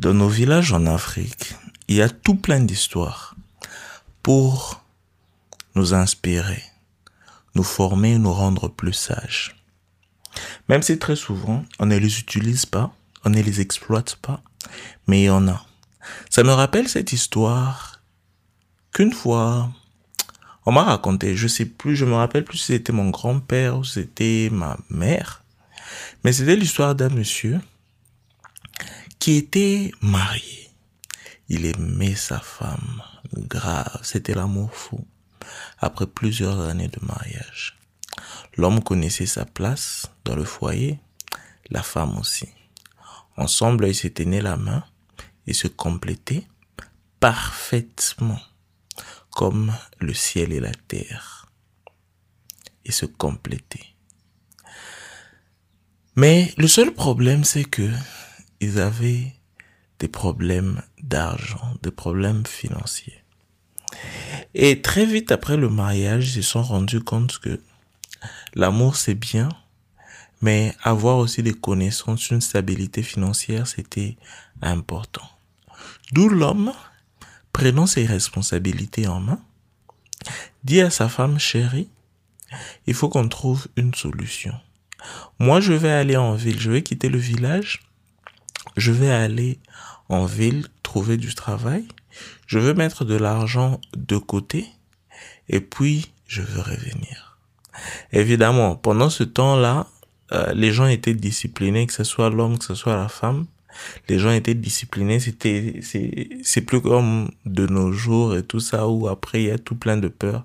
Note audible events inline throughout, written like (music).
Dans nos villages en Afrique, il y a tout plein d'histoires pour nous inspirer, nous former, nous rendre plus sages. Même si très souvent, on ne les utilise pas, on ne les exploite pas, mais il y en a. Ça me rappelle cette histoire qu'une fois, on m'a raconté, je sais plus, je me rappelle plus si c'était mon grand-père ou c'était ma mère, mais c'était l'histoire d'un monsieur qui était marié. Il aimait sa femme, grave, c'était l'amour fou, après plusieurs années de mariage. L'homme connaissait sa place dans le foyer, la femme aussi. Ensemble, ils se tenaient la main et se complétaient parfaitement, comme le ciel et la terre. Ils se complétaient. Mais le seul problème, c'est que ils avaient des problèmes d'argent, des problèmes financiers. Et très vite après le mariage, ils se sont rendus compte que L'amour, c'est bien, mais avoir aussi des connaissances, une stabilité financière, c'était important. D'où l'homme, prenant ses responsabilités en main, dit à sa femme chérie, il faut qu'on trouve une solution. Moi, je vais aller en ville, je vais quitter le village, je vais aller en ville trouver du travail, je veux mettre de l'argent de côté, et puis je veux revenir. Évidemment, pendant ce temps-là, euh, les gens étaient disciplinés, que ce soit l'homme, que ce soit la femme. Les gens étaient disciplinés. C'était, c'est plus comme de nos jours et tout ça où après il y a tout plein de peurs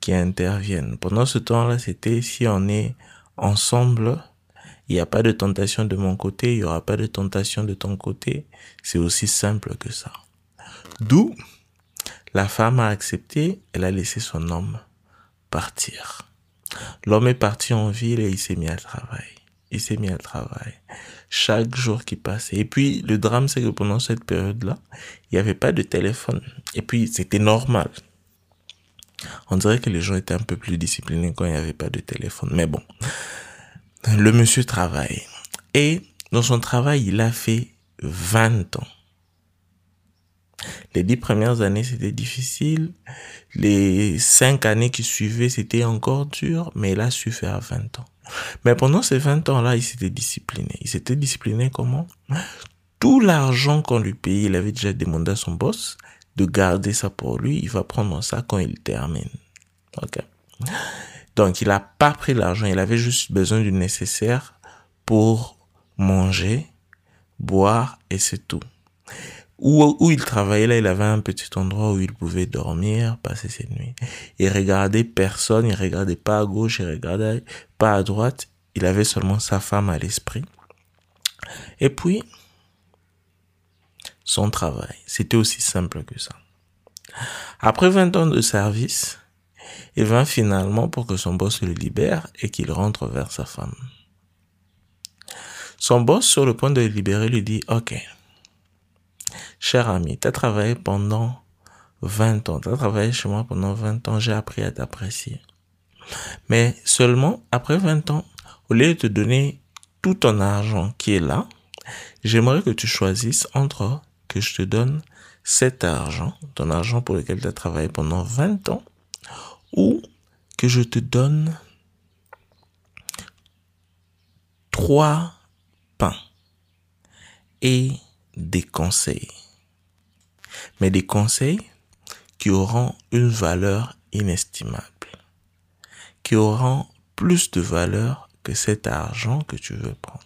qui interviennent. Pendant ce temps-là, c'était si on est ensemble, il n'y a pas de tentation de mon côté, il n'y aura pas de tentation de ton côté. C'est aussi simple que ça. D'où la femme a accepté, elle a laissé son homme partir. L'homme est parti en ville et il s'est mis à travail. Il s'est mis à travail. Chaque jour qui passait. Et puis, le drame, c'est que pendant cette période-là, il n'y avait pas de téléphone. Et puis, c'était normal. On dirait que les gens étaient un peu plus disciplinés quand il n'y avait pas de téléphone. Mais bon. Le monsieur travaille. Et dans son travail, il a fait 20 ans. Les dix premières années, c'était difficile. Les cinq années qui suivaient, c'était encore dur, mais il a su faire 20 ans. Mais pendant ces 20 ans-là, il s'était discipliné. Il s'était discipliné comment? Tout l'argent qu'on lui payait, il avait déjà demandé à son boss de garder ça pour lui. Il va prendre ça quand il termine. Ok? Donc, il n'a pas pris l'argent. Il avait juste besoin du nécessaire pour manger, boire et c'est tout où, où il travaillait là, il avait un petit endroit où il pouvait dormir, passer ses nuits. Il regardait personne, il regardait pas à gauche, il regardait pas à droite. Il avait seulement sa femme à l'esprit. Et puis, son travail. C'était aussi simple que ça. Après 20 ans de service, il vint finalement pour que son boss le libère et qu'il rentre vers sa femme. Son boss, sur le point de le libérer, lui dit, OK, cher ami, tu as travaillé pendant 20 ans, tu as travaillé chez moi pendant 20 ans, j'ai appris à t'apprécier. Mais seulement après 20 ans, au lieu de te donner tout ton argent qui est là, j'aimerais que tu choisisses entre que je te donne cet argent, ton argent pour lequel tu as travaillé pendant 20 ans, ou que je te donne trois pains et des conseils mais des conseils qui auront une valeur inestimable, qui auront plus de valeur que cet argent que tu veux prendre.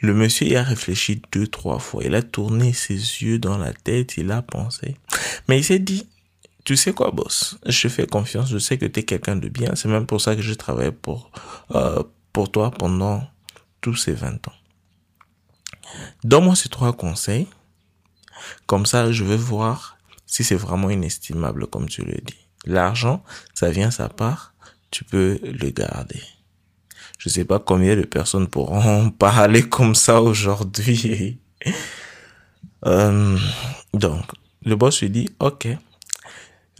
Le monsieur y a réfléchi deux, trois fois. Il a tourné ses yeux dans la tête, il a pensé. Mais il s'est dit, tu sais quoi, boss? Je fais confiance, je sais que tu es quelqu'un de bien. C'est même pour ça que je travaille pour, euh, pour toi pendant tous ces 20 ans. Donne-moi ces trois conseils comme ça, je vais voir si c'est vraiment inestimable, comme tu le dis. L'argent, ça vient sa part, tu peux le garder. Je sais pas combien de personnes pourront (laughs) parler comme ça aujourd'hui. (laughs) euh, donc, le boss lui dit, ok,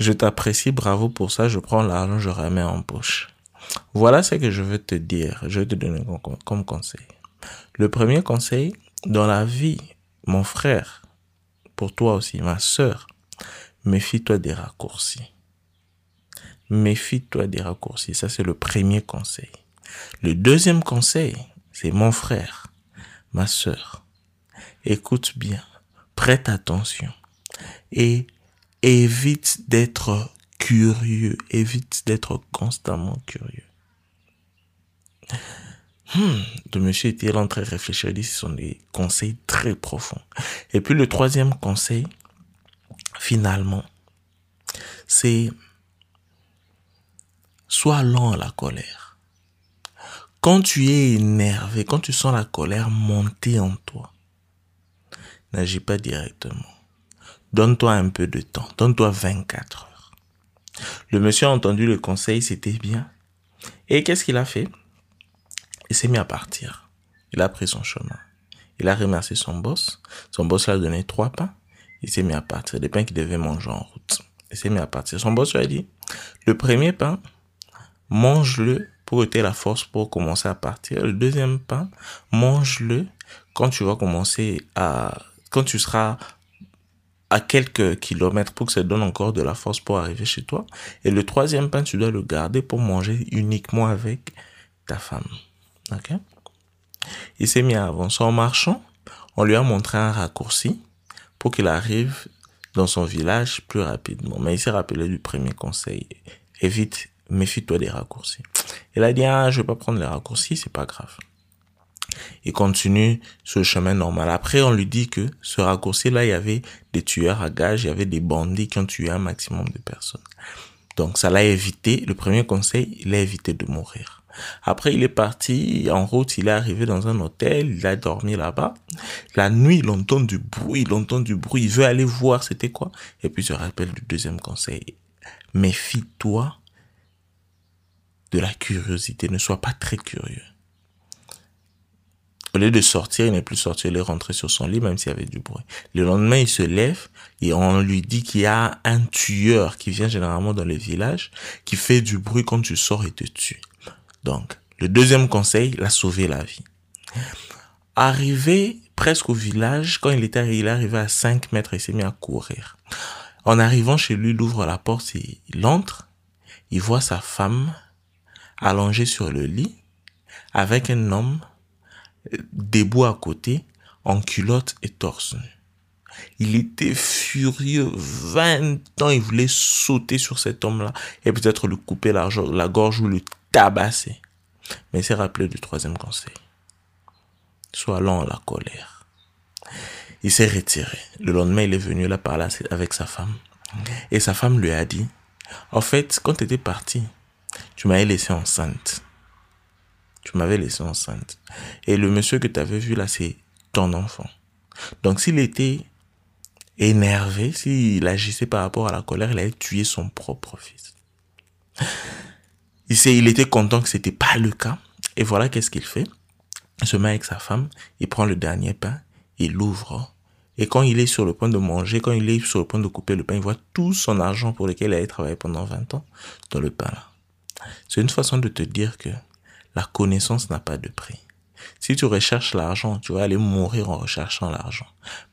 je t'apprécie, bravo pour ça, je prends l'argent, je remets en poche. Voilà ce que je veux te dire, je vais te donner comme conseil. Le premier conseil, dans la vie, mon frère, pour toi aussi, ma sœur, méfie-toi des raccourcis. Méfie-toi des raccourcis. Ça, c'est le premier conseil. Le deuxième conseil, c'est mon frère, ma sœur. Écoute bien, prête attention et évite d'être curieux, évite d'être constamment curieux. Hmm, le monsieur était en train de réfléchir, dit ce sont des conseils très profonds. Et puis le troisième conseil, finalement, c'est sois lent à la colère. Quand tu es énervé, quand tu sens la colère monter en toi, n'agis pas directement. Donne-toi un peu de temps, donne-toi 24 heures. Le monsieur a entendu le conseil, c'était bien. Et qu'est-ce qu'il a fait? Il s'est mis à partir. Il a pris son chemin. Il a remercié son boss. Son boss lui a donné trois pains. Il s'est mis à partir. Des pains qu'il devait manger en route. Il s'est mis à partir. Son boss lui a dit, le premier pain, mange-le pour ôter la force pour commencer à partir. Le deuxième pain, mange-le quand tu vas commencer à, quand tu seras à quelques kilomètres pour que ça donne encore de la force pour arriver chez toi. Et le troisième pain, tu dois le garder pour manger uniquement avec ta femme. Ok? Il s'est mis à avancer en marchant. On lui a montré un raccourci pour qu'il arrive dans son village plus rapidement. Mais il s'est rappelé du premier conseil. Évite, méfie-toi des raccourcis. Il a dit, ah, je vais pas prendre les raccourcis, c'est pas grave. Il continue le chemin normal. Après, on lui dit que ce raccourci-là, il y avait des tueurs à gages, il y avait des bandits qui ont tué un maximum de personnes. Donc, ça l'a évité. Le premier conseil, il a évité de mourir. Après, il est parti en route, il est arrivé dans un hôtel, il a dormi là-bas. La nuit, il entend du bruit, il entend du bruit, il veut aller voir c'était quoi. Et puis, je rappelle du deuxième conseil. Méfie-toi de la curiosité, ne sois pas très curieux. Au lieu de sortir, il n'est plus sorti, il est rentré sur son lit, même s'il y avait du bruit. Le lendemain, il se lève et on lui dit qu'il y a un tueur qui vient généralement dans les villages, qui fait du bruit quand tu sors et te tue. Donc, le deuxième conseil, l'a sauvé la vie. Arrivé presque au village, quand il était il est arrivé à 5 mètres, il s'est mis à courir. En arrivant chez lui, il ouvre la porte et il entre. Il voit sa femme allongée sur le lit avec un homme debout à côté en culotte et torse. Il était furieux. 20 ans, il voulait sauter sur cet homme-là et peut-être lui couper la, la gorge ou le tabassé. Mais c'est rappelé du troisième conseil. Sois lent à la colère. Il s'est retiré. Le lendemain, il est venu là parler avec sa femme. Et sa femme lui a dit, en fait, quand tu étais parti, tu m'avais laissé enceinte. Tu m'avais laissé enceinte. Et le monsieur que tu avais vu là, c'est ton enfant. Donc s'il était énervé, s'il agissait par rapport à la colère, il allait tuer son propre fils. Il, était content que c'était pas le cas. Et voilà qu'est-ce qu'il fait. Il se met avec sa femme, il prend le dernier pain, il l'ouvre. Et quand il est sur le point de manger, quand il est sur le point de couper le pain, il voit tout son argent pour lequel il a travaillé pendant 20 ans dans le pain là. C'est une façon de te dire que la connaissance n'a pas de prix. Si tu recherches l'argent, tu vas aller mourir en recherchant l'argent.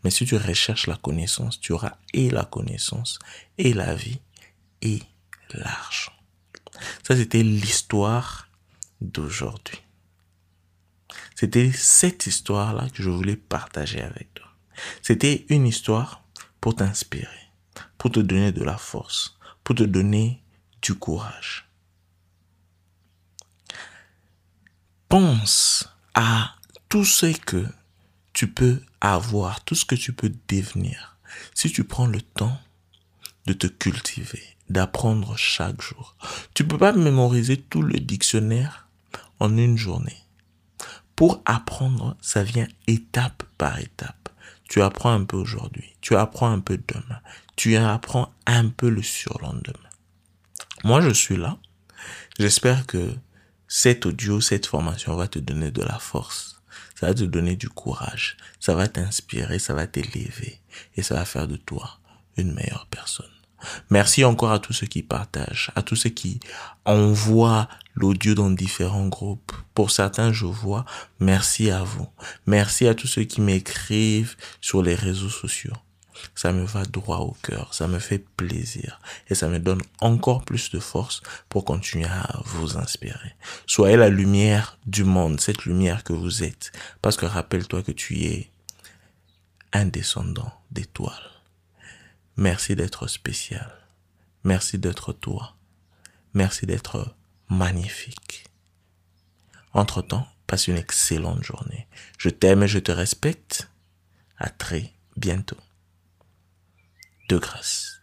Mais si tu recherches la connaissance, tu auras et la connaissance, et la vie, et l'argent. Ça, c'était l'histoire d'aujourd'hui. C'était cette histoire-là que je voulais partager avec toi. C'était une histoire pour t'inspirer, pour te donner de la force, pour te donner du courage. Pense à tout ce que tu peux avoir, tout ce que tu peux devenir, si tu prends le temps de te cultiver, d'apprendre chaque jour. Tu peux pas mémoriser tout le dictionnaire en une journée. Pour apprendre, ça vient étape par étape. Tu apprends un peu aujourd'hui, tu apprends un peu demain, tu apprends un peu le surlendemain. Moi, je suis là. J'espère que cet audio, cette formation va te donner de la force. Ça va te donner du courage. Ça va t'inspirer, ça va t'élever. Et ça va faire de toi une meilleure personne. Merci encore à tous ceux qui partagent, à tous ceux qui envoient l'audio dans différents groupes. Pour certains, je vois. Merci à vous. Merci à tous ceux qui m'écrivent sur les réseaux sociaux. Ça me va droit au cœur, ça me fait plaisir et ça me donne encore plus de force pour continuer à vous inspirer. Soyez la lumière du monde, cette lumière que vous êtes. Parce que rappelle-toi que tu es un descendant d'étoiles. Merci d'être spécial. Merci d'être toi. Merci d'être magnifique. Entre-temps, passe une excellente journée. Je t'aime et je te respecte. À très bientôt. De grâce.